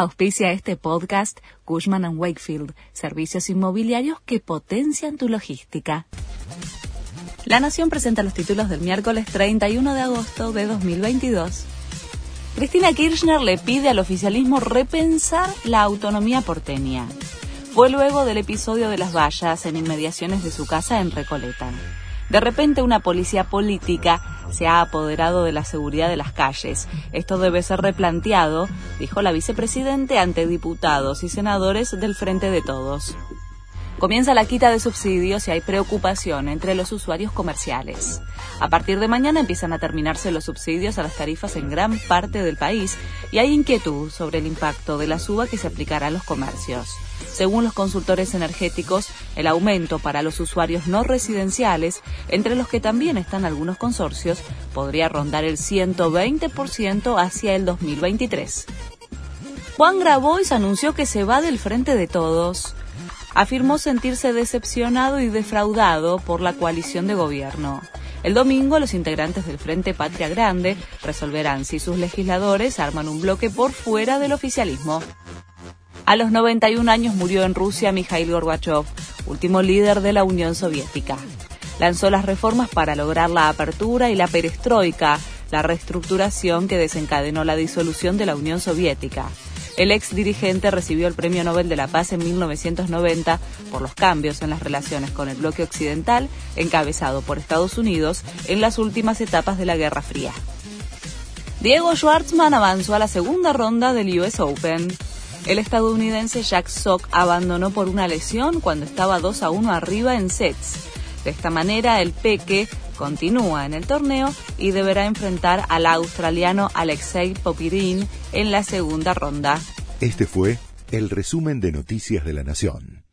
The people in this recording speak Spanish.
Auspicia este podcast Cushman ⁇ Wakefield, servicios inmobiliarios que potencian tu logística. La Nación presenta los títulos del miércoles 31 de agosto de 2022. Cristina Kirchner le pide al oficialismo repensar la autonomía porteña. Fue luego del episodio de las vallas en inmediaciones de su casa en Recoleta. De repente una policía política se ha apoderado de la seguridad de las calles. Esto debe ser replanteado, dijo la vicepresidente ante diputados y senadores del Frente de Todos. Comienza la quita de subsidios y hay preocupación entre los usuarios comerciales. A partir de mañana empiezan a terminarse los subsidios a las tarifas en gran parte del país y hay inquietud sobre el impacto de la suba que se aplicará a los comercios. Según los consultores energéticos, el aumento para los usuarios no residenciales, entre los que también están algunos consorcios, podría rondar el 120% hacia el 2023. Juan Grabois anunció que se va del frente de todos afirmó sentirse decepcionado y defraudado por la coalición de gobierno. El domingo, los integrantes del Frente Patria Grande resolverán si sus legisladores arman un bloque por fuera del oficialismo. A los 91 años murió en Rusia Mikhail Gorbachev, último líder de la Unión Soviética. Lanzó las reformas para lograr la apertura y la perestroika, la reestructuración que desencadenó la disolución de la Unión Soviética. El ex dirigente recibió el Premio Nobel de la Paz en 1990 por los cambios en las relaciones con el bloque occidental, encabezado por Estados Unidos en las últimas etapas de la Guerra Fría. Diego Schwartzman avanzó a la segunda ronda del US Open. El estadounidense Jack Sock abandonó por una lesión cuando estaba 2 a 1 arriba en sets. De esta manera, el Peque continúa en el torneo y deberá enfrentar al australiano Alexei Popirin en la segunda ronda. Este fue el resumen de Noticias de la Nación.